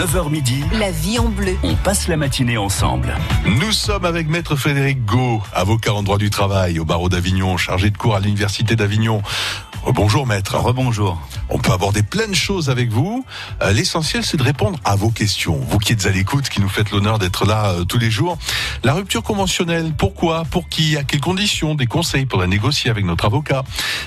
9h midi, La vie en bleu. on passe la matinée ensemble. Nous sommes avec Maître Frédéric Gau, avocat en droit du travail au barreau d'Avignon, chargé de cours à l'Université d'Avignon. Bonjour maître. Rebonjour. On peut aborder plein de choses avec vous. Euh, L'essentiel, c'est de répondre à vos questions. Vous qui êtes à l'écoute, qui nous faites l'honneur d'être là euh, tous les jours. La rupture conventionnelle, pourquoi Pour qui À quelles conditions Des conseils pour la négocier avec notre avocat.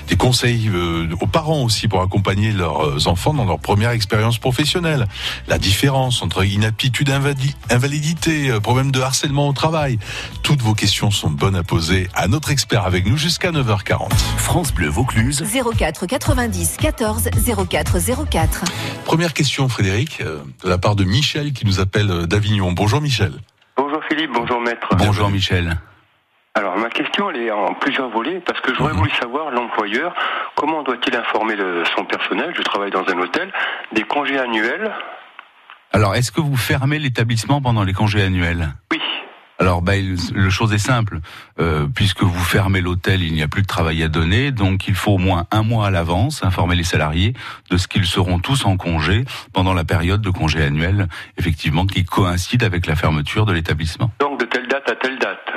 Des conseils euh, aux parents aussi pour accompagner leurs enfants dans leur première expérience professionnelle. La différence entre inaptitude, invali- invalidité, euh, problème de harcèlement au travail. Toutes vos questions sont bonnes à poser à notre expert avec nous jusqu'à 9h40. France Bleu Vaucluse, 04 90 14 04 04. Première question, Frédéric, euh, de la part de Michel qui nous appelle euh, d'Avignon. Bonjour Michel. Bonjour Philippe, bonjour maître. bonjour Michel. Alors ma question elle est en plusieurs volets parce que j'aurais Mhm. voulu savoir l'employeur comment doit-il informer le- son personnel, je travaille dans un hôtel, des congés annuels. Alors, est-ce que vous fermez l'établissement pendant les congés annuels? Oui. Alors, bah, il- le chose est simple. Euh, puisque vous fermez l'hôtel, il n'y a plus de travail à donner, donc il faut au moins un mois à l'avance informer les salariés de ce qu'ils seront tous en congé pendant la période de congé annuel, effectivement, qui coïncide avec la fermeture de l'établissement. Donc de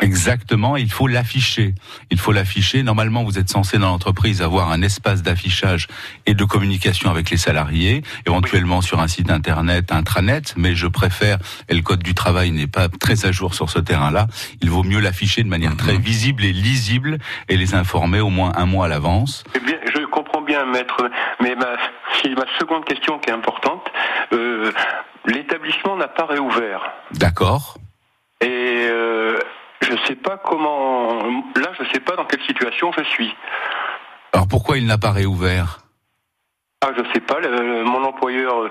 Exactement, il faut l'afficher. Il faut l'afficher. Normalement, vous êtes censé dans l'entreprise avoir un espace d'affichage et de communication avec les salariés, éventuellement sur un site internet, intranet, mais je préfère, et le code du travail n'est pas très à jour sur ce terrain-là, il vaut mieux l'afficher de manière très visible et lisible et les informer au moins un mois à l'avance. Eh bien, je comprends bien maître, mais ma, c'est ma seconde question qui est importante. Euh, L'établissement n'a pas réouvert. D'accord Et euh, je sais pas comment. Là, je sais pas dans quelle situation je suis. Alors pourquoi il n'a pas réouvert? Ah, je sais pas. le- mon employeur, euh,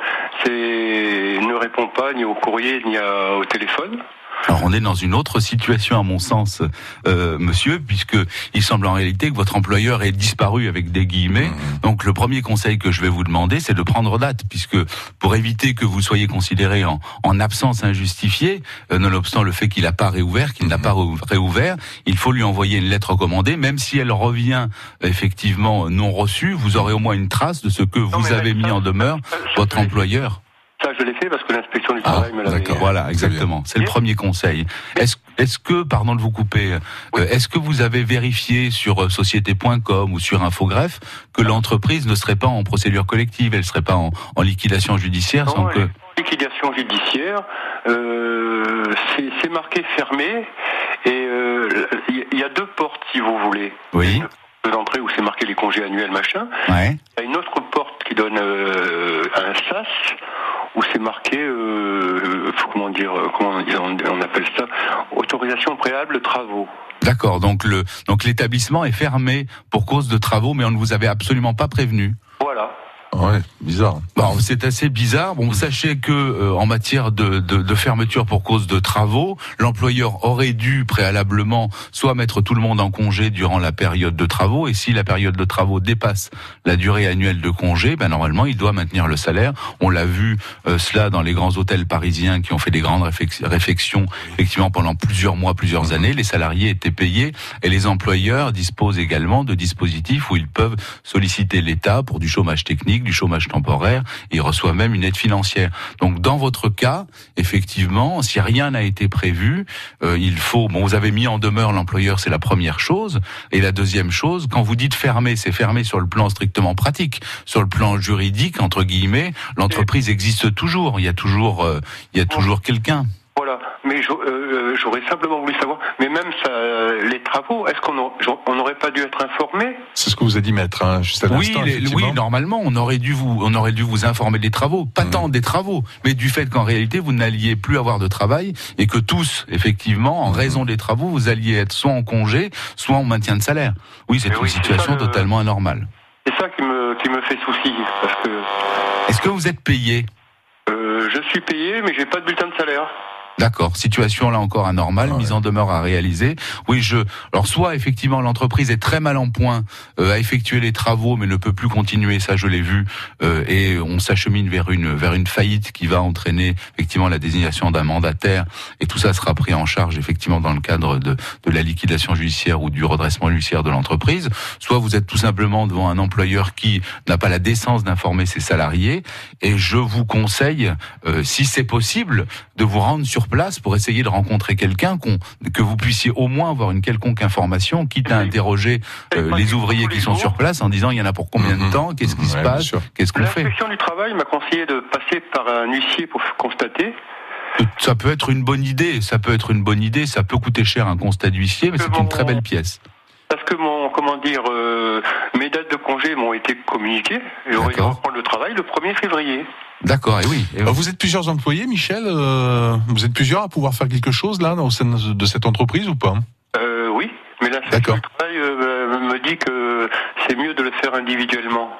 ne répond pas ni au courrier ni à- au téléphone. Alors on est dans une autre situation à mon sens, euh, monsieur, puisque il semble en réalité que votre employeur ait disparu avec des guillemets. Donc le premier conseil que je vais vous demander, c'est de prendre date, puisque pour éviter que vous soyez considéré en, en absence injustifiée, euh, nonobstant le fait qu'il n'a pas réouvert, qu'il n'a pas ré- réouvert, il faut lui envoyer une lettre recommandée, même si elle revient effectivement non reçue, vous aurez au moins une trace de ce que vous avez ça- mis en demeure ça, votre employeur. Ça, je l'ai fait parce que l'inspection du Ah, travail me l'avait. Voilà, exactement. C'est le premier conseil. Est-ce est-ce que, pardon de vous couper, euh, est-ce que vous avez vérifié sur euh, société.com ou sur Infogreffe que l'entreprise ne serait pas en procédure collective, elle serait pas en, en liquidation judiciaire sans que est en liquidation judiciaire, euh, c'est marqué fermé et euh, il y a- il y a deux portes si vous voulez. Oui. D'entrée où c'est marqué les congés annuels machin. ouais. Il y a une autre porte qui donne euh, un sas où c'est marqué euh, comment dire comment on, on appelle ça autorisation préalable travaux. D'accord. Donc le donc l'établissement est fermé pour cause de travaux, mais on ne vous avait absolument pas prévenu. Voilà. Bizarre. C'est assez bizarre. Bon, sachez que euh, en matière de, fermeture pour cause de travaux, l'employeur aurait dû préalablement soit mettre tout le monde en congé durant la période de travaux, et si la période de travaux dépasse la durée annuelle de congé, ben normalement il doit maintenir le salaire. On l'a vu euh, cela dans les grands hôtels parisiens qui ont fait des grandes réflex- réflexions effectivement pendant plusieurs mois, plusieurs années. Les salariés étaient payés et les employeurs disposent également de dispositifs où ils peuvent solliciter l'État pour du chômage technique, du chômage temporaire, et ils reçoivent même une aide financière. Donc dans votre cas, effectivement, si rien n'a été prévu, euh, il faut. Bon, vous avez mis en demeure l'employeur, c'est la première chose, et la deuxième chose, quand vous dites fermé, c'est fermé sur le plan strictement pratique, sur le plan juridique entre guillemets, l'entreprise existe toujours. Il y a toujours, euh, il y a toujours quelqu'un. Voilà, mais j'au- euh, j'aurais simplement voulu savoir, mais même ça, euh, les travaux, est-ce qu'on n'aurait pas dû être informé? C'est ce que vous a dit maître, hein, juste à Oui, les- oui, normalement, on aurait dû vous, on aurait dû vous informer des travaux, pas Mhm. tant des travaux, mais du fait qu'en réalité vous n'alliez plus avoir de travail et que tous, effectivement, en raison des travaux, vous alliez être soit en congé, soit en maintien de salaire. Oui, c'est une oui, situation ça, totalement anormale. C'est ça qui me, qui me fait souci, parce que Est-ce que vous êtes payé? Euh, je suis payé, mais j'ai pas de bulletin de salaire. D'accord. Situation là encore anormale, Ouais. mise en demeure à réaliser. Oui, je. Alors soit effectivement l'entreprise est très mal en point euh, à effectuer les travaux, mais ne peut plus continuer. Ça, je l'ai vu, euh, et on s'achemine vers une vers une faillite qui va entraîner effectivement la désignation d'un mandataire, et tout ça sera pris en charge effectivement dans le cadre de de la liquidation judiciaire ou du redressement judiciaire de l'entreprise. Soit vous êtes tout simplement devant un employeur qui n'a pas la décence d'informer ses salariés, et je vous conseille, euh, si c'est possible, de vous rendre sur place pour essayer de rencontrer quelqu'un qu'on- que vous puissiez au moins avoir une quelconque information, quitte à interroger euh, les ouvriers qui sont sur place en disant il y en a pour combien de Mhm. temps, qu'est-ce qui se passe, qu'est-ce qu'on fait. L'inspection du travail m'a conseillé de passer par un huissier pour constater. Ça peut être une bonne idée, ça peut être une bonne idée, ça peut coûter cher un constat d'huissier, mais c'est une très belle pièce. Parce que mon, comment dire, euh, mes dates de congé m'ont été communiquées et j'aurais dû D'accord. reprendre le travail le 1er février. D'accord, et oui. et oui. Euh, Vous êtes plusieurs employés, Michel euh, Vous êtes plusieurs à pouvoir faire quelque chose là au sein de cette entreprise ou pas? Euh, oui, mais D'accord. l'inspection du travail euh, me dit que c'est mieux de le faire individuellement.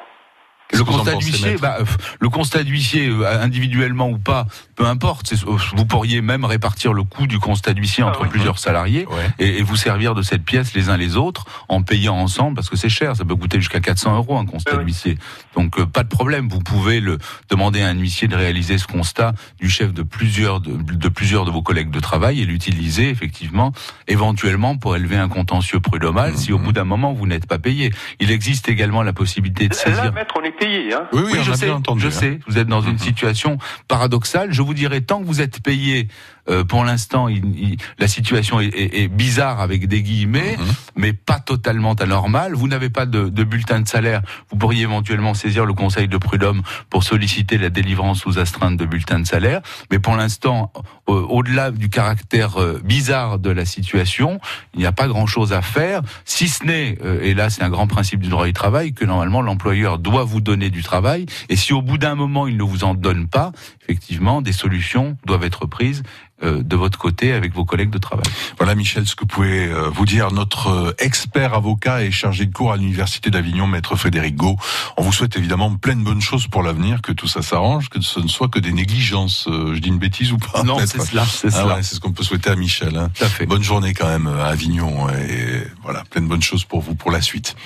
Le que vous en constat d'huissier, bah, euh, le constat d'huissier euh, individuellement ou pas, peu importe. euh, Vous pourriez même répartir le coût du constat d'huissier Ah entre oui. plusieurs salariés Ouais. et, et vous servir de cette pièce les uns les autres en payant ensemble parce que c'est cher. Ça peut coûter jusqu'à 400 euros un constat Ah oui. d'huissier. Donc euh, pas de problème. Vous pouvez le demander à un huissier de réaliser ce constat du chef de plusieurs de, de plusieurs de vos collègues de travail et l'utiliser effectivement éventuellement pour élever un contentieux prud'homal si au bout d'un moment vous n'êtes pas payé. Il existe également la possibilité de Là, saisir. maître, on est payé. Hein. Oui, oui, Oui, on je a sais, bien entendu. je hein. sais. Vous êtes dans une Mhm. situation paradoxale. Je vous dirais, tant que vous êtes payé, euh, pour l'instant, il- il- la situation est, est- est bizarre avec des guillemets, Mhm. mais pas totalement anormale. Vous n'avez pas de, de bulletin de salaire. Vous pourriez éventuellement saisir le Conseil de prud'homme pour solliciter la délivrance sous astreinte de bulletin de salaire. Mais pour l'instant, euh, au-delà du caractère euh, bizarre de la situation, il n'y a pas grand-chose à faire, si ce n'est, euh, et là c'est un grand principe du droit du travail, que normalement l'employeur doit vous donner du travail, et si au bout d'un moment il ne vous en donne pas, effectivement, des solutions doivent être prises de votre côté avec vos collègues de travail. Voilà, Michel, ce que pouvait euh, vous dire notre euh, expert avocat et chargé de cours à l'Université d'Avignon, maître Frédéric Gau. On vous souhaite évidemment plein de bonnes choses pour l'avenir, que tout ça s'arrange, que ce ne soit que des négligences. Euh, je dis une bêtise ou pas non, c'est cela, c'est Ah ouais, c'est ce qu'on peut souhaiter à Michel. Hein. Tout à fait. Bonne journée quand même à Avignon et voilà, plein de bonnes choses pour vous pour la suite.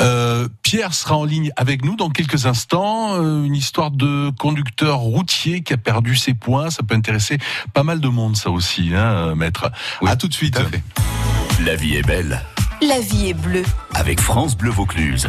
Euh, Pierre sera en ligne avec nous dans quelques instants. Euh, une histoire de conducteur routier qui a perdu ses points. Ça peut intéresser pas mal de monde, ça aussi, hein, maître. Oui, à tout de suite. Tout. La vie est belle La vie est bleue. avec France Bleu Vaucluse.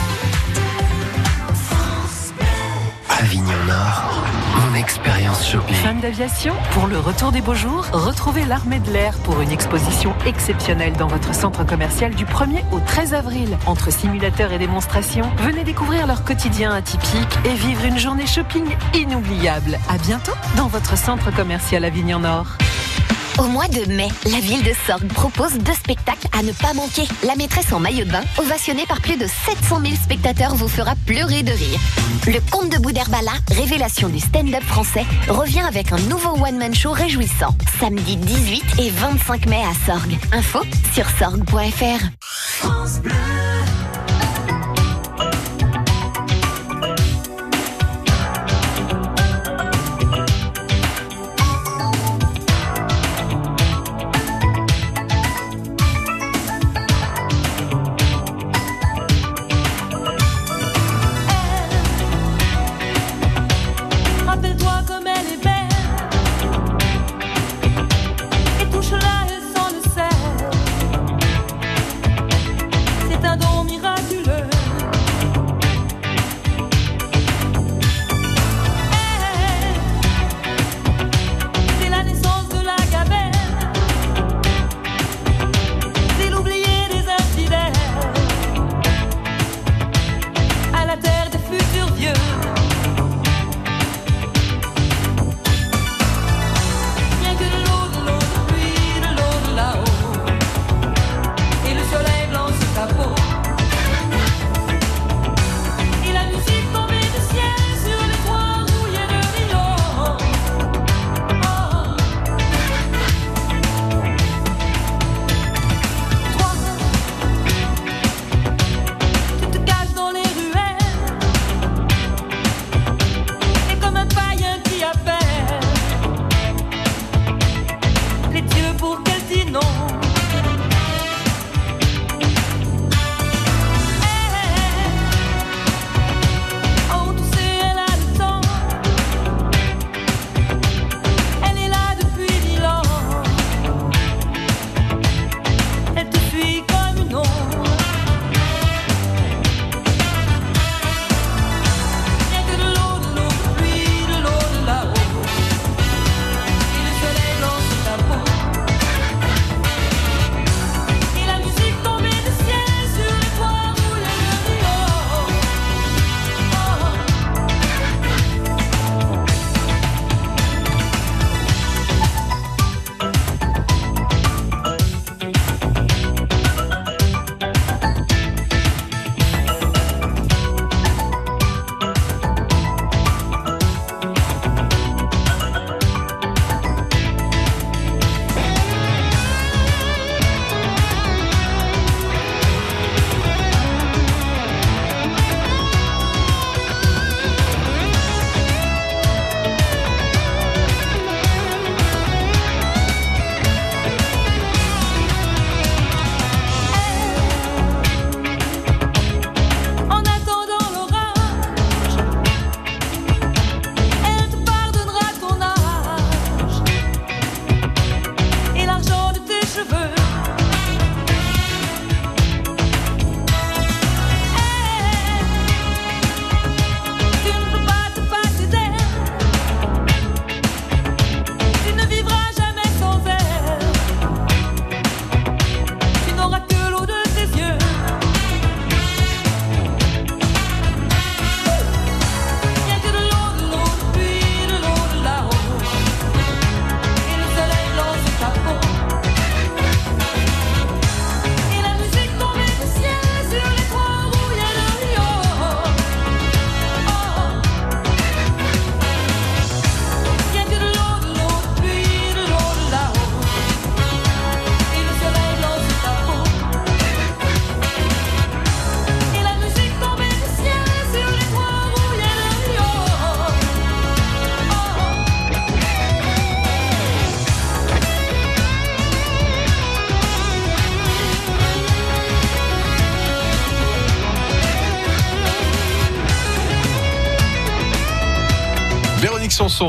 Avignon Nord, mon expérience shopping. Fan d'aviation Pour le retour des beaux jours, retrouvez l'armée de l'air pour une exposition exceptionnelle dans votre centre commercial du 1er au 13 avril. Entre simulateurs et démonstrations, venez découvrir leur quotidien atypique et vivre une journée shopping inoubliable. À bientôt dans votre centre commercial Avignon Nord. Au mois de mai, la ville de Sorgue propose deux spectacles à ne pas manquer. La maîtresse en maillot de bain, ovationnée par plus de 700 000 spectateurs, vous fera pleurer de rire. Le conte de Boudherbala, révélation du stand-up français, revient avec un nouveau one-man show réjouissant. Samedi 18 et 25 mai à Sorgue. Info sur sorgue.fr.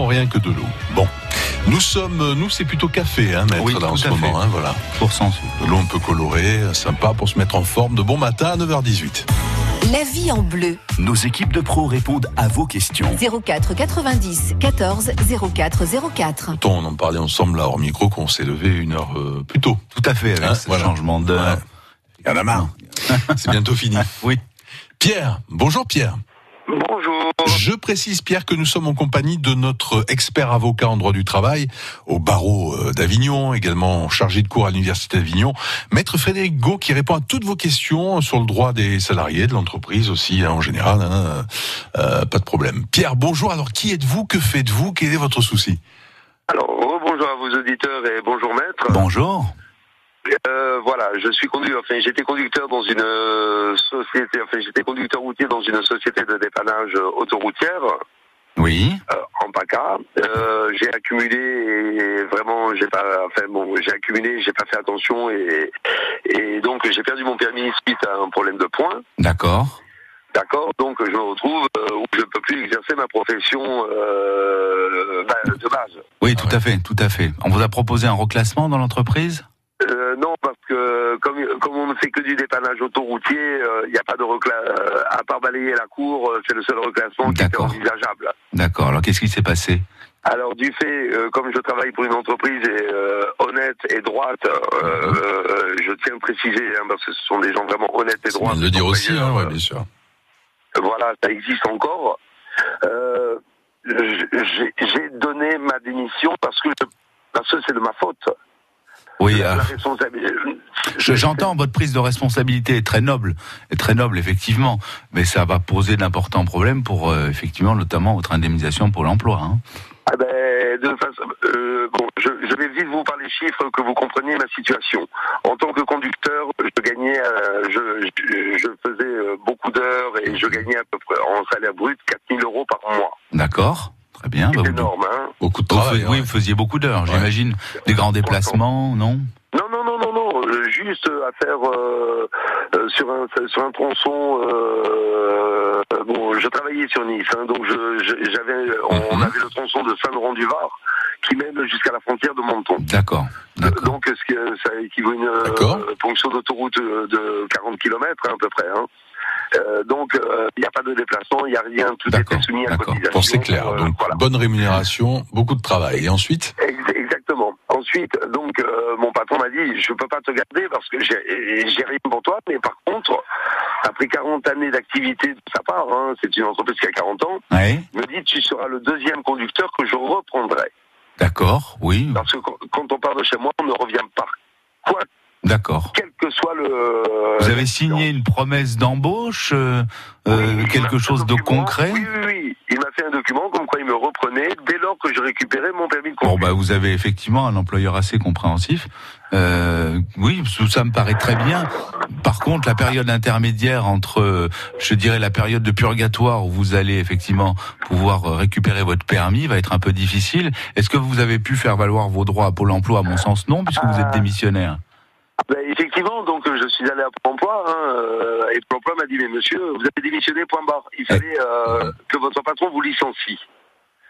rien que de l'eau. Bon. Nous sommes, nous c'est plutôt café, hein, maître, Oui, là, en ce moment, hein, voilà. Pour sens. De l'eau un peu colorée, sympa pour se mettre en forme de bon matin à 9h18. La vie en bleu. Nos équipes de pros répondent à vos questions. 04 90 14 04 04. Pourtant, on en parlait ensemble là hors micro qu'on s'est levé une heure euh, plus tôt. Tout à fait, avec Hein, ce voilà. changement d'heure. Ouais. Il y en a marre. C'est bientôt fini. Oui. Pierre, bonjour Pierre. Bonjour. Je précise Pierre que nous sommes en compagnie de notre expert avocat en droit du travail au barreau euh, d'Avignon, également chargé de cours à l'université d'Avignon, maître Frédéric Gau qui répond à toutes vos questions sur le droit des salariés, de l'entreprise aussi hein, en général, hein, euh, pas de problème. Pierre, bonjour. Alors qui êtes-vous? Que faites-vous? Quel est votre souci? Alors, bonjour à vos auditeurs et bonjour maître. Bonjour. Euh, voilà, je suis conduit, enfin, j'étais conducteur dans une euh, société, enfin, j'étais conducteur routier dans une société de dépannage euh, autoroutière, Oui. euh, en PACA. Euh, j'ai accumulé et vraiment, j'ai pas, enfin, bon, j'ai accumulé, j'ai pas fait attention et, et donc j'ai perdu mon permis suite à un problème de points. D'accord. D'accord, donc je me retrouve euh, où je ne peux plus exercer ma profession euh, bah, de base. Oui, tout à fait, tout à fait. On vous a proposé un reclassement dans l'entreprise? Euh, non, parce que comme, comme on ne fait que du dépannage autoroutier, euh, il n'y a pas de reclassement. à part balayer la cour, euh, c'est le seul reclassement qui D'accord. envisageable. D'accord. Alors qu'est-ce qui s'est passé? Alors du fait, euh, comme je travaille pour une entreprise et, euh, honnête et droite, euh, euh, je tiens à préciser, hein, parce que ce sont des gens vraiment honnêtes et droits. le dire aussi, hein, ouais, euh, bien sûr. voilà, ça existe encore. Euh, j'ai j'ai donné ma démission parce que je- parce que c'est de ma faute. Oui. Euh, je- J'entends votre prise de responsabilité est très noble, est très noble effectivement, mais ça va poser d'importants problèmes pour euh, effectivement notamment votre indemnisation pour l'emploi. Hein. Ah ben, de façon, euh, bon, je, je vais vite vous parler chiffres que vous compreniez ma situation. En tant que conducteur, je gagnais, euh, je, je, je faisais beaucoup d'heures et je gagnais à peu près en salaire brut 4000 euros par mois. D'accord. Très bien. Bah, énorme, hein Beaucoup de vous travail. fais- oui, ouais. vous faisiez beaucoup d'heures, j'imagine. Des grands déplacements, non? Non, non, non, non, non, euh, juste à faire euh, euh, sur un sur un tronçon. Euh, bon, je travaillais sur Nice, hein, donc je je- j'avais, on Mhm. avait le tronçon de Saint-Laurent-du-Var qui mène jusqu'à la frontière de Menton. D'accord. D'accord. Donc, ce qui, ça équivaut à une euh, ponction d'autoroute euh, de 40 km à peu près. Hein. Euh, donc, euh, il n'y a pas de déplacement, il n'y a rien, tout était soumis à d'accord. cotisation. Bon, c'est clair. Euh, Donc, voilà. bonne rémunération, beaucoup de travail. Et ensuite Ex- Exactement. Ensuite, donc, euh, mon patron m'a dit, je peux pas te garder parce que j'ai rien pour toi, mais par contre, après 40 années d'activité de sa part, hein, c'est une entreprise qui a 40 ans, Oui. il me dit, tu seras le deuxième conducteur que je reprendrai. D'accord. Oui. Parce que quand, quand on part de chez moi, on ne revient pas. Quoi, D'accord. quel que soit le... Vous avez signé une promesse d'embauche, euh, euh, Oui, m'a quelque chose de document. concret Oui, oui, oui. Il m'a fait un document comme quoi il me reprenait dès lors que je récupérais mon permis de Bon, conduire. bah, vous avez effectivement un employeur assez compréhensif. Euh, oui, ça me paraît très bien. Par contre, la période intermédiaire entre, euh, je dirais, la période de purgatoire où vous allez effectivement pouvoir euh, récupérer votre permis va être un peu difficile. Est-ce que vous avez pu faire valoir vos droits à Pôle emploi? À mon sens, non, puisque vous êtes démissionnaire. Ben, effectivement, donc je suis allé à Pôle emploi hein, euh, et Pôle emploi m'a dit mais monsieur, vous avez démissionné point barre. Il fallait euh, que votre patron vous licencie.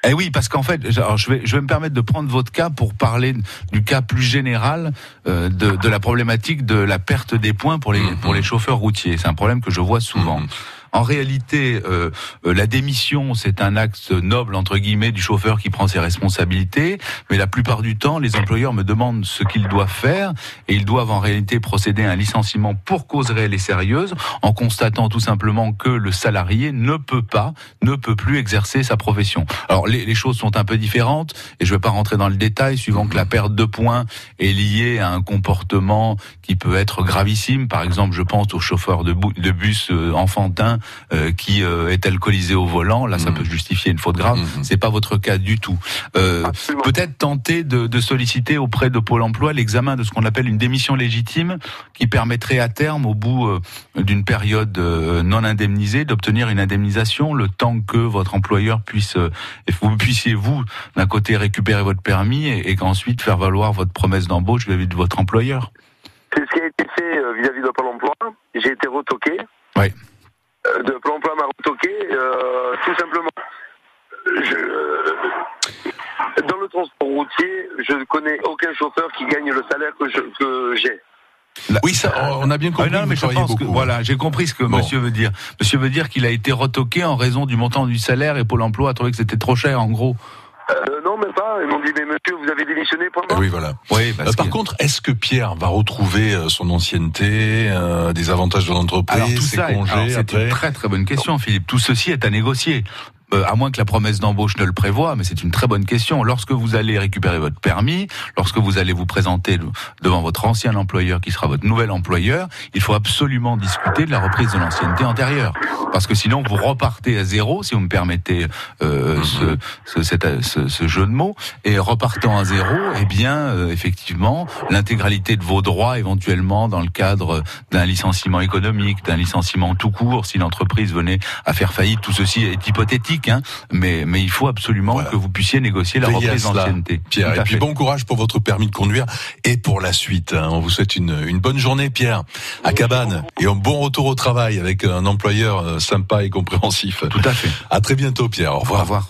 Eh oui, parce qu'en fait, alors je vais, je vais me permettre de prendre votre cas pour parler du cas plus général euh, de, de la problématique de la perte des points pour les, Mhm. pour les chauffeurs routiers. C'est un problème que je vois souvent. En réalité, euh, euh, la démission, c'est un acte noble, entre guillemets, du chauffeur qui prend ses responsabilités, mais la plupart du temps, les employeurs me demandent ce qu'ils doivent faire, et ils doivent en réalité procéder à un licenciement pour cause réelle et sérieuse, en constatant tout simplement que le salarié ne peut pas, ne peut plus exercer sa profession. Alors, les, les choses sont un peu différentes, et je ne vais pas rentrer dans le détail, suivant que la perte de points est liée à un comportement qui peut être gravissime. Par exemple, je pense au chauffeur de, bus euh, enfantin euh, qui euh, est alcoolisé au volant. Là, ça Mhm. peut justifier une faute grave. Mhm. C'est pas votre cas du tout. Euh. Peut-être tenter de, de solliciter auprès de Pôle Emploi l'examen de ce qu'on appelle une démission légitime, qui permettrait à terme, au bout euh, d'une période euh, non indemnisée, d'obtenir une indemnisation le temps que votre employeur puisse, euh, vous puissiez vous d'un côté récupérer votre permis et, et qu'ensuite faire valoir votre promesse d'embauche vis-à-vis de votre employeur. C'est ce qui a été fait vis-à-vis de Pôle emploi. J'ai été retoqué. Oui. Euh, de Pôle emploi m'a retoqué, euh, tout simplement. je, euh, dans le transport routier, je ne connais aucun chauffeur qui gagne le salaire que je- que j'ai. Oui, ça, on a bien Ah compris. non, que mais je pense que voilà, j'ai compris ce que Bon. monsieur veut dire. Monsieur veut dire qu'il a été retoqué en raison du montant du salaire et Pôle Emploi a trouvé que c'était trop cher, en gros. Euh, non, même pas. Ils m'ont dit, mais monsieur, vous avez démissionné pour moi Oui, voilà. Oui, parce Euh, par que- contre, est-ce que Pierre va retrouver euh, son ancienneté, euh, des avantages de l'entreprise, ses ça, est- congés c'est une très très bonne question, Philippe. Tout ceci est à négocier. Euh, à moins que la promesse d'embauche ne le prévoie, mais c'est une très bonne question. Lorsque vous allez récupérer votre permis, lorsque vous allez vous présenter devant votre ancien employeur qui sera votre nouvel employeur, il faut absolument discuter de la reprise de l'ancienneté antérieure. Parce que sinon, vous repartez à zéro, si vous me permettez euh, ce, ce, cet- ce- ce jeu de mots, et repartant à zéro, eh bien, euh, effectivement, l'intégralité de vos droits, éventuellement, dans le cadre d'un licenciement économique, d'un licenciement tout court, si l'entreprise venait à faire faillite, tout ceci est hypothétique, hein, mais, mais il faut absolument Voilà. que vous puissiez négocier la Veillez reprise d'ancienneté. Pierre, et puis bon courage pour votre permis de conduire et pour la suite. hein. On vous souhaite une, une bonne journée, Pierre, à Cabane, et un bon retour au travail avec un employeur euh, sympa et compréhensif. Tout à fait. À très bientôt, Pierre. Au revoir. Au revoir.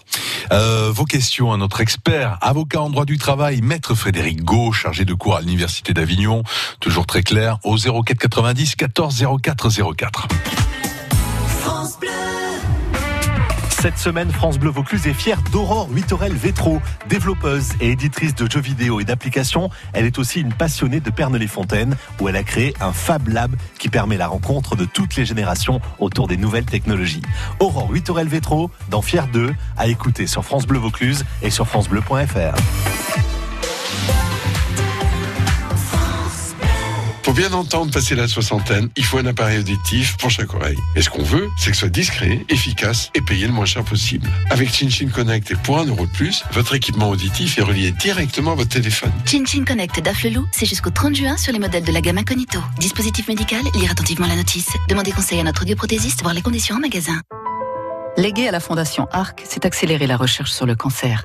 Euh, vos questions à notre expert, avocat en droit du travail, maître Frédéric Gau, chargé de cours à l'Université d'Avignon, toujours très clair, au 04 90 14 04 04. Cette semaine, France Bleu Vaucluse est fière d'Aurore Huitorel Vétro, développeuse et éditrice de jeux vidéo et d'applications. Elle est aussi une passionnée de Pernod-les-Fontaines, où elle a créé un Fab Lab qui permet la rencontre de toutes les générations autour des nouvelles technologies. Aurore Huitorel Vétro, dans Fier 2, à écouter sur France Bleu Vaucluse et sur francebleu.fr. Pour bien entendre passer la soixantaine, il faut un appareil auditif pour chaque oreille. Et ce qu'on veut, c'est que ce soit discret, efficace et payé le moins cher possible. Avec ChinChin Connect et pour un euro de plus, votre équipement auditif est relié directement à votre téléphone. ChinChin Connect d'Afflelou, c'est jusqu'au 30 juin sur les modèles de la gamme Incognito. Dispositif médical, lire attentivement la notice. Demandez conseil à notre audioprothésiste, voir les conditions en magasin. Léguer à la Fondation ARC, c'est accélérer la recherche sur le cancer.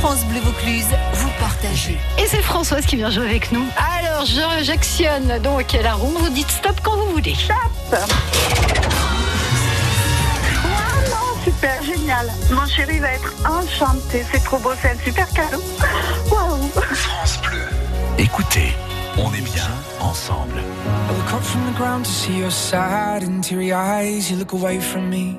France Bleu Vaucluse, vous partagez. Et c'est Françoise qui vient jouer avec nous. Alors, je- j'actionne donc la roue. Vous dites stop quand vous voulez. Stop Super, génial. Mon chéri va être enchanté. C'est trop beau, c'est un super cadeau. Waouh. France Bleu. Écoutez, on est bien ensemble. I look up from the ground to see your sad and teary eyes. You look away from me,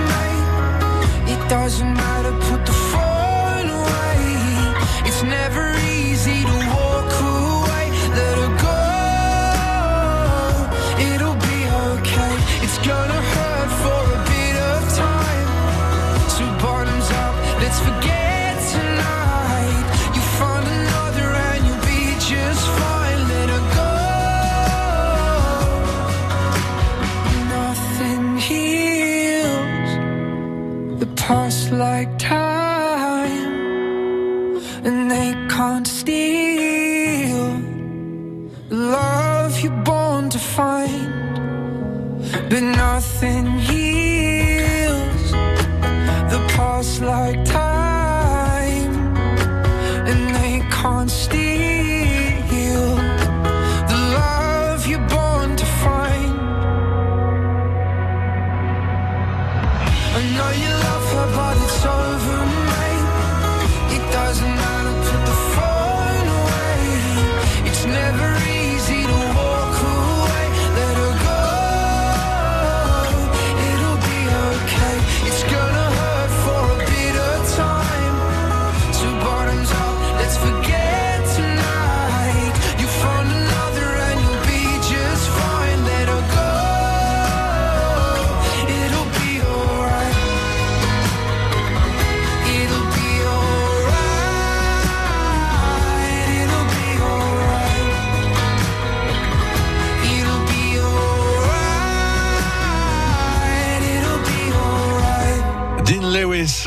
doesn't matter, put the phone away. It's never easy to like time.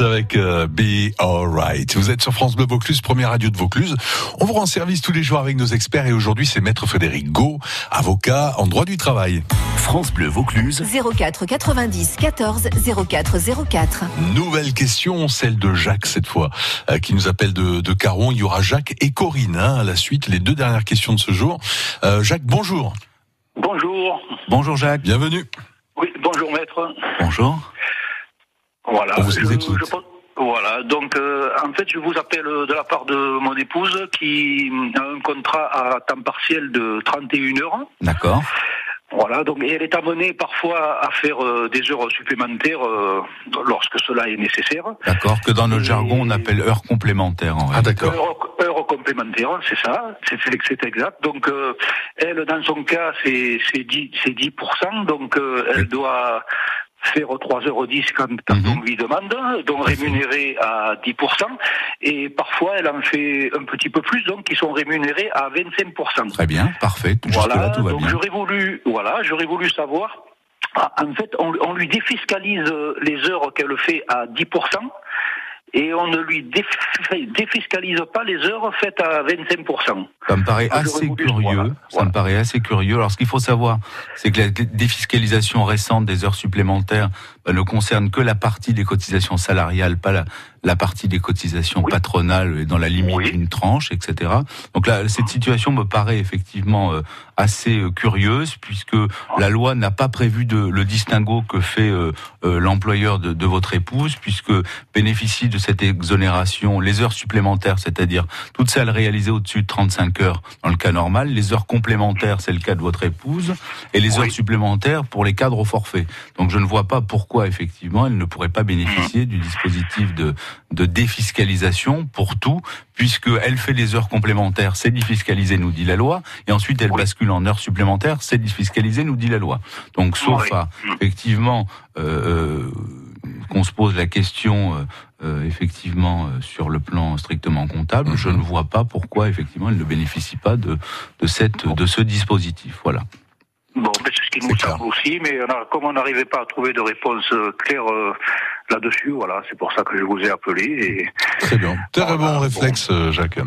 Avec euh, Be Alright. Vous êtes sur France Bleu Vaucluse, première radio de Vaucluse. On vous rend service tous les jours avec nos experts et aujourd'hui c'est Maître Frédéric Gau, avocat en droit du travail. France Bleu Vaucluse. 04 90 14 04 04. Nouvelle question, celle de Jacques cette fois, euh, qui nous appelle de, de Caron. Il y aura Jacques et Corinne hein, à la suite, les deux dernières questions de ce jour. Euh, Jacques, bonjour. Bonjour. Bonjour Jacques. Bienvenue. Oui, bonjour maître. Bonjour. Voilà. On vous je- écoute. je pense- voilà, donc euh, en fait je vous appelle de la part de mon épouse qui a un contrat à temps partiel de 31 heures. D'accord. Voilà, donc elle est amenée parfois à faire euh, des heures supplémentaires euh, lorsque cela est nécessaire. D'accord. Que dans notre jargon, on appelle heure complémentaire en Ah réalité. Heures, heures complémentaires, c'est ça, c'est exact. Donc euh, elle, dans son cas, c'est c'est 10, c'est 10%, donc euh, elle doit faire 3h10 quand, quand Mhm. on lui demande, donc rémunérée à 10%, et parfois elle en fait un petit peu plus, donc qui sont rémunérés à 25%. Très bien, parfait. Voilà, tout va donc bien. j'aurais voulu, voilà, j'aurais voulu savoir. En fait, on, on lui défiscalise les heures qu'elle fait à 10%. Et on ne lui déf- défiscalise pas les heures faites à 25%. Ça me paraît assez curieux. voilà, Ça me paraît assez curieux. Alors, ce qu'il faut savoir, c'est que la dé- défiscalisation récente des heures supplémentaires bah, ne concerne que la partie des cotisations salariales, pas la, la partie des cotisations patronales et dans la limite d'une tranche, etc. Donc là, cette situation me paraît effectivement euh, assez euh, curieuse puisque la loi n'a pas prévu de, le distinguo que fait euh, l'employeur de, de votre épouse puisque bénéficie de cette exonération les heures supplémentaires, c'est-à-dire toutes celles réalisées au-dessus de 35 heures dans le cas normal, les heures complémentaires, c'est le cas de votre épouse, et les heures supplémentaires pour les cadres au forfait. Donc je ne vois pas pourquoi effectivement elle ne pourrait pas bénéficier du dispositif de, de défiscalisation pour tout, puisque elle fait des heures complémentaires, c'est défiscalisé, nous dit la loi, et ensuite elle bascule en heures supplémentaires, c'est défiscalisé, nous dit la loi. Donc sauf à effectivement euh, euh, qu'on se pose la question euh, euh, effectivement euh, sur le plan strictement comptable, je ne vois pas pourquoi effectivement elle ne bénéficie pas de de cette de ce dispositif. Voilà. Bon, ben, c'est ce qui nous semble aussi, mais on a- comme on n'arrivait pas à trouver de réponse euh, claire euh, là-dessus, voilà, c'est pour ça que je vous ai appelé. Et... Très bien. Très bon réflexe, euh, Jacques.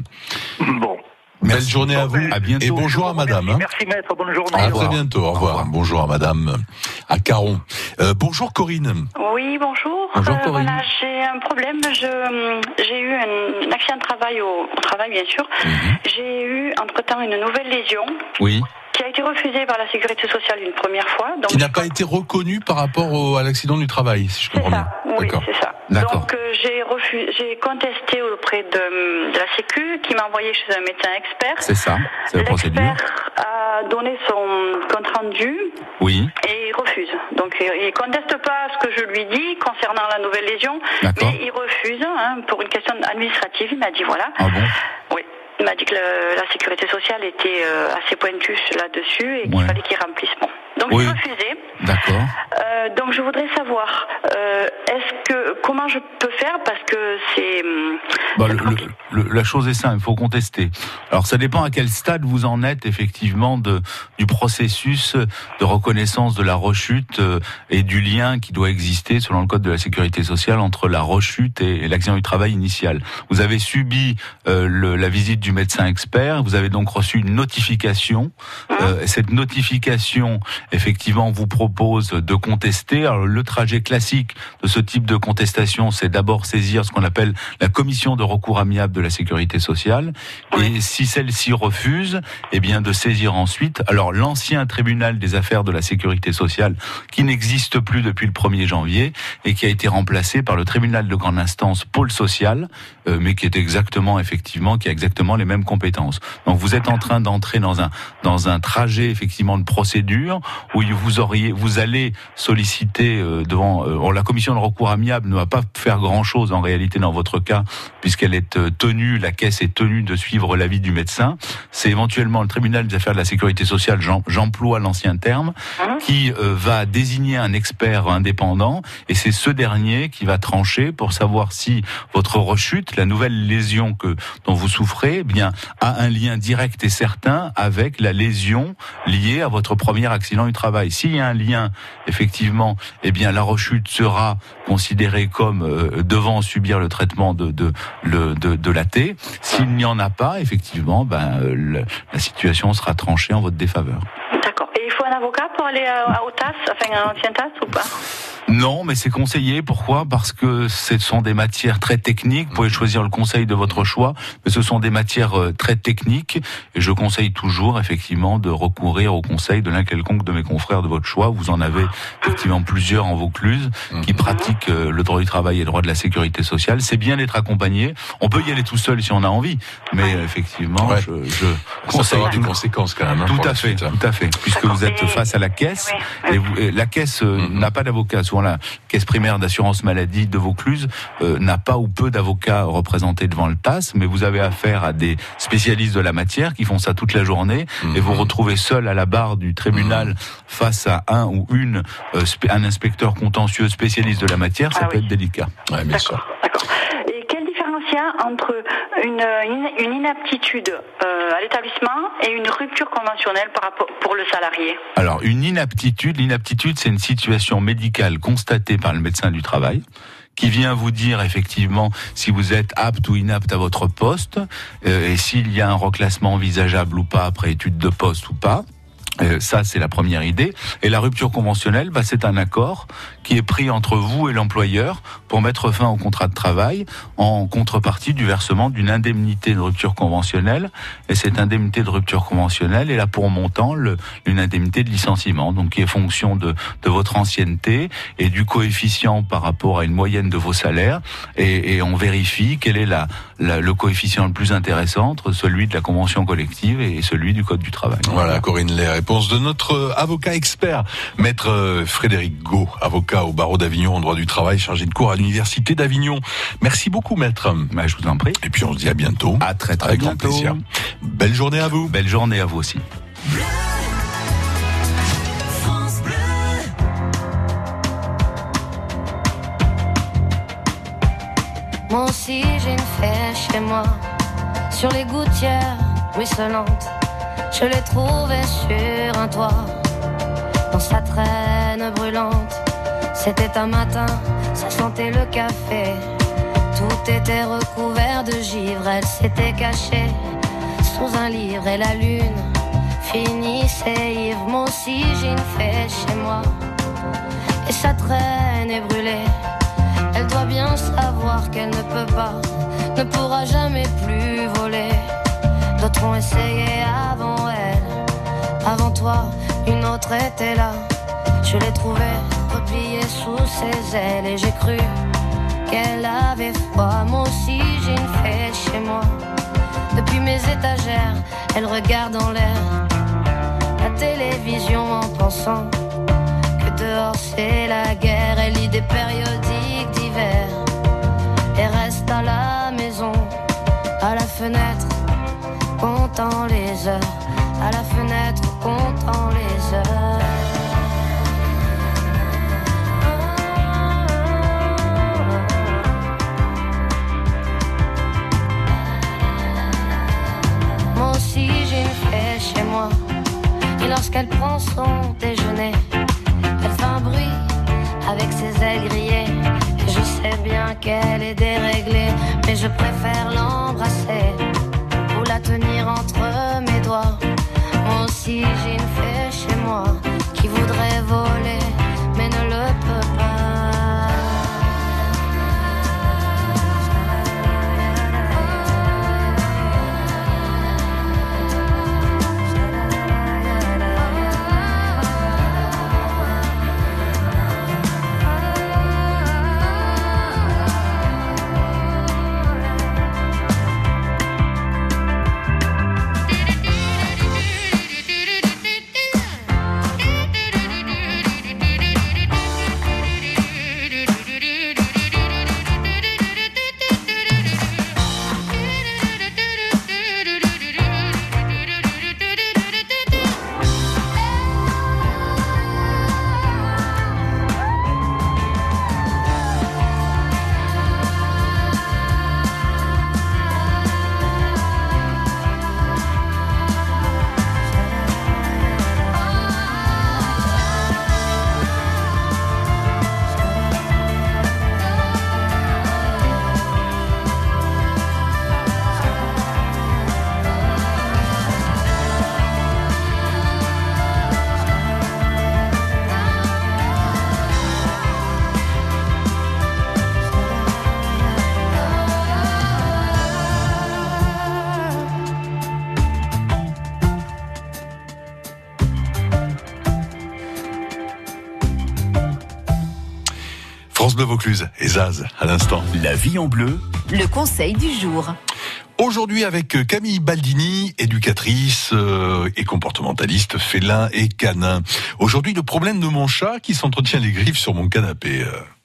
Bon. Belle journée à vous. Et bonjour à madame. hein. Merci maître, bonne journée. À très bientôt. Au revoir. Bonjour à madame euh, à Caron. Euh, bonjour Corinne. Oui, bonjour. Bonjour, Euh, Corinne. voilà, j'ai un problème. Je, j'ai eu un, un accident de travail au, au travail, bien sûr. Mhm. J'ai eu entre-temps une nouvelle lésion Oui. Qui a été refusée par la sécurité sociale une première fois. Donc, Qui n'a pas été reconnu par rapport au- à l'accident du travail, si je comprends bien. oui, D'accord. c'est ça. Donc euh, j'ai refusé, j'ai contesté auprès de, de la Sécu, qui m'a envoyé chez un médecin expert. C'est ça, c'est la procédure. a donné son compte rendu Oui. et il refuse. Donc il conteste pas ce que je lui dis concernant la nouvelle lésion, D'accord. mais il refuse hein, pour une question administrative. Il m'a dit voilà. Ah bon? Oui. Il m'a dit que le- la sécurité sociale était euh, assez pointue là-dessus et qu'il Ouais. fallait qu'il remplisse. Bon. Donc Oui. j'ai refusé. D'accord. Euh, donc je voudrais savoir, euh, est-ce que comment je peux faire parce que c'est hum, Bah, le- le- le- la chose est simple, il faut contester. Alors ça dépend à quel stade vous en êtes effectivement de, du processus de reconnaissance de la rechute euh, et du lien qui doit exister selon le code de la sécurité sociale entre la rechute et, et l'accident du travail initial. Vous avez subi euh, le- la visite du médecin expert, vous avez donc reçu une notification. Euh, cette notification effectivement vous propose de contester. Alors le trajet classique de ce type de contestation, c'est d'abord saisir ce qu'on appelle la commission de recours amiable de la sécurité sociale. Et si celle-ci refuse, eh bien de saisir ensuite. Alors l'ancien tribunal des affaires de la sécurité sociale, qui n'existe plus depuis le 1er janvier et qui a été remplacé par le tribunal de grande instance pôle social, euh, mais qui est exactement effectivement qui a exactement les mêmes compétences. Donc vous êtes en train d'entrer dans un dans un trajet effectivement de procédure où vous auriez vous allez solliciter euh, devant euh, bon, la commission de recours amiable ne va pas faire grand chose en réalité dans votre cas puisqu'elle est euh, tenue la caisse est tenue de suivre l'avis du médecin. C'est éventuellement le tribunal des affaires de la sécurité sociale j'em- j'emploie l'ancien terme qui euh, va désigner un expert indépendant et c'est ce dernier qui va trancher pour savoir si votre rechute la nouvelle lésion que dont vous souffrez eh bien a un lien direct et certain avec la lésion liée à votre premier accident du travail. S'il y a un lien, effectivement, eh bien la rechute sera considérée comme euh, devant subir le traitement de de de l'AT. S'il n'y en a pas, effectivement, ben euh, la situation sera tranchée en votre défaveur. d'accord. Et il faut un avocat pour aller à, à- TAS, enfin à l'ancien TAS ou pas? Non, mais c'est conseillé. Pourquoi? Parce que ce sont des matières très techniques. Vous pouvez choisir le conseil de votre choix, mais ce sont des matières euh, très techniques. Et je conseille toujours, effectivement, de recourir au conseil de l'un quelconque de mes confrères de votre choix. Vous en avez effectivement plusieurs en Vaucluse qui pratiquent euh, le droit du travail et le droit de la sécurité sociale. C'est bien d'être accompagné. On peut y aller tout seul si on a envie, mais effectivement, je, je Ça peut conseille avoir des conséquences quand même. hein, tout à fait, suite, hein. tout à fait. Puisque vous êtes face à la caisse, et, vous- et la caisse euh, Mhm. n'a pas d'avocat. La caisse primaire d'assurance maladie de Vaucluse euh, n'a pas ou peu d'avocats représentés devant le TAS, mais vous avez affaire à des spécialistes de la matière qui font ça toute la journée, et Mhm. vous retrouvez seul à la barre du tribunal face à un ou une euh, un inspecteur contentieux spécialiste de la matière, ça peut être délicat. Ouais, bien sûr. Entre une inaptitude euh, à l'établissement et une rupture conventionnelle par rapport, pour le salarié Alors, une inaptitude, l'inaptitude, c'est une situation médicale constatée par le médecin du travail qui vient vous dire effectivement si vous êtes apte ou inapte à votre poste euh, et s'il y a un reclassement envisageable ou pas après étude de poste ou pas. Euh, ça, c'est la première idée. Et la rupture conventionnelle, bah, c'est un accord qui est pris entre vous et l'employeur pour mettre fin au contrat de travail en contrepartie du versement d'une indemnité de rupture conventionnelle. Et cette indemnité de rupture conventionnelle est là pour montant le- une indemnité de licenciement, donc qui est fonction de, de votre ancienneté et du coefficient par rapport à une moyenne de vos salaires. Et, et on vérifie quel est la, la- le coefficient le plus intéressant entre celui de la convention collective et celui du code du travail. Voilà, Corinne, les réponses de notre euh, avocat expert, maître euh, Frédéric Gau, avocat au barreau d'Avignon en droit du travail, chargé de cours à l'université d'Avignon. Merci beaucoup, maître. je vous en prie. Et puis on se dit à bientôt. À très très Avec bientôt. grand plaisir. Belle journée à vous. Belle journée à vous aussi. Moi aussi j'ai une fée chez moi, sur les gouttières ruisselantes. Je l'ai trouvée sur un toit, dans sa traîne brûlante. C'était un matin, ça sentait le café. Tout était recouvert de givre, elle s'était cachée sous un livre et la lune finissait ivre. Moi aussi j'ai une chez moi, et sa traîne est brûlée. Elle doit bien savoir qu'elle ne peut pas, ne pourra jamais plus voler. D'autres ont essayé avant une autre était là. Je l'ai trouvée repliée sous ses ailes et j'ai cru qu'elle avait froid. Moi aussi j'ai une fée chez moi. Depuis mes étagères, elle regarde en l'air la télévision en pensant que dehors c'est la guerre. Elle lit des périodiques d'hiver et reste à la maison, à la fenêtre, comptant les heures, à la fenêtre, comptant les heures. Moi aussi j'ai une fée chez moi. Et lorsqu'elle prend son déjeuner, elle fait un bruit avec ses ailes grillées. Et je sais bien qu'elle est déréglée, mais je préfère l'embrasser. Vaucluse et Zaz à l'instant. La vie en bleu. Le conseil du jour. Aujourd'hui avec Camille Baldini, éducatrice euh, et comportementaliste félin et canin. Aujourd'hui le problème de mon chat qui s'entretient les griffes sur mon canapé. euh.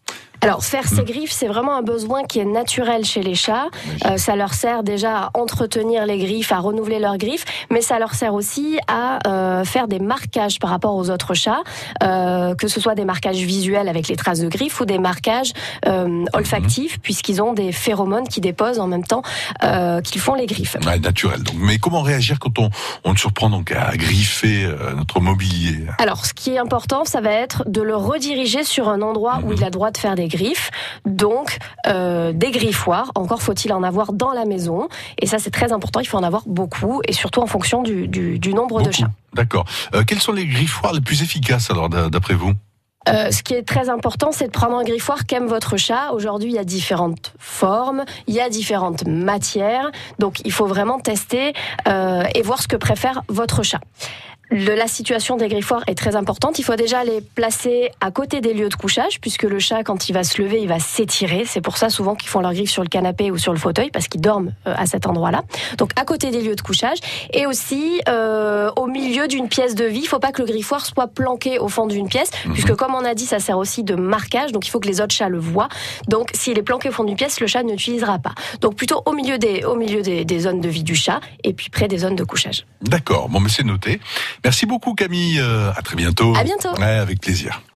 Alors, faire ses griffes, c'est vraiment un besoin qui est naturel chez les chats. Euh, ça leur sert déjà à entretenir les griffes, à renouveler leurs griffes, mais ça leur sert aussi à euh, faire des marquages par rapport aux autres chats, euh, que ce soit des marquages visuels avec les traces de griffes ou des marquages euh, olfactifs, puisqu'ils ont des phéromones qui déposent en même temps euh, qu'ils font les griffes. Ouais, naturel. Donc, mais comment réagir quand on, on surprend donc à griffer euh, notre mobilier? Alors, ce qui est important, ça va être de le rediriger sur un endroit où il a droit de faire des griffes. Donc, euh, des griffoirs. Encore faut-il en avoir dans la maison. Et ça, c'est très important. Il faut en avoir beaucoup et surtout en fonction du, du- du nombre de chats. D'accord. Euh, quels sont les griffoirs les plus efficaces alors d'a- d'après vous? Euh, ce qui est très important, c'est de prendre un griffoir qu'aime votre chat. Aujourd'hui, il y a différentes formes, il y a différentes matières, donc il faut vraiment tester euh, et voir ce que préfère votre chat. Le- la situation des griffoirs est très importante. Il faut déjà les placer à côté des lieux de couchage, puisque le chat, quand il va se lever, il va s'étirer. C'est pour ça souvent qu'ils font leurs griffes sur le canapé ou sur le fauteuil, parce qu'ils dorment euh, à cet endroit-là. Donc à côté des lieux de couchage, et aussi euh, au milieu d'une pièce de vie. Il faut pas que le griffoir soit planqué au fond d'une pièce, puisque comme on a dit, ça sert aussi de marquage. Donc il faut que les autres chats le voient. Donc s'il est planqué au fond d'une pièce, le chat ne l'utilisera pas. Donc plutôt au milieu des, au milieu des, des zones de vie du chat, et puis près des zones de couchage. D'accord. Bon, mais c'est noté. Merci beaucoup Camille. Euh, à très bientôt. À bientôt. Ouais, avec plaisir.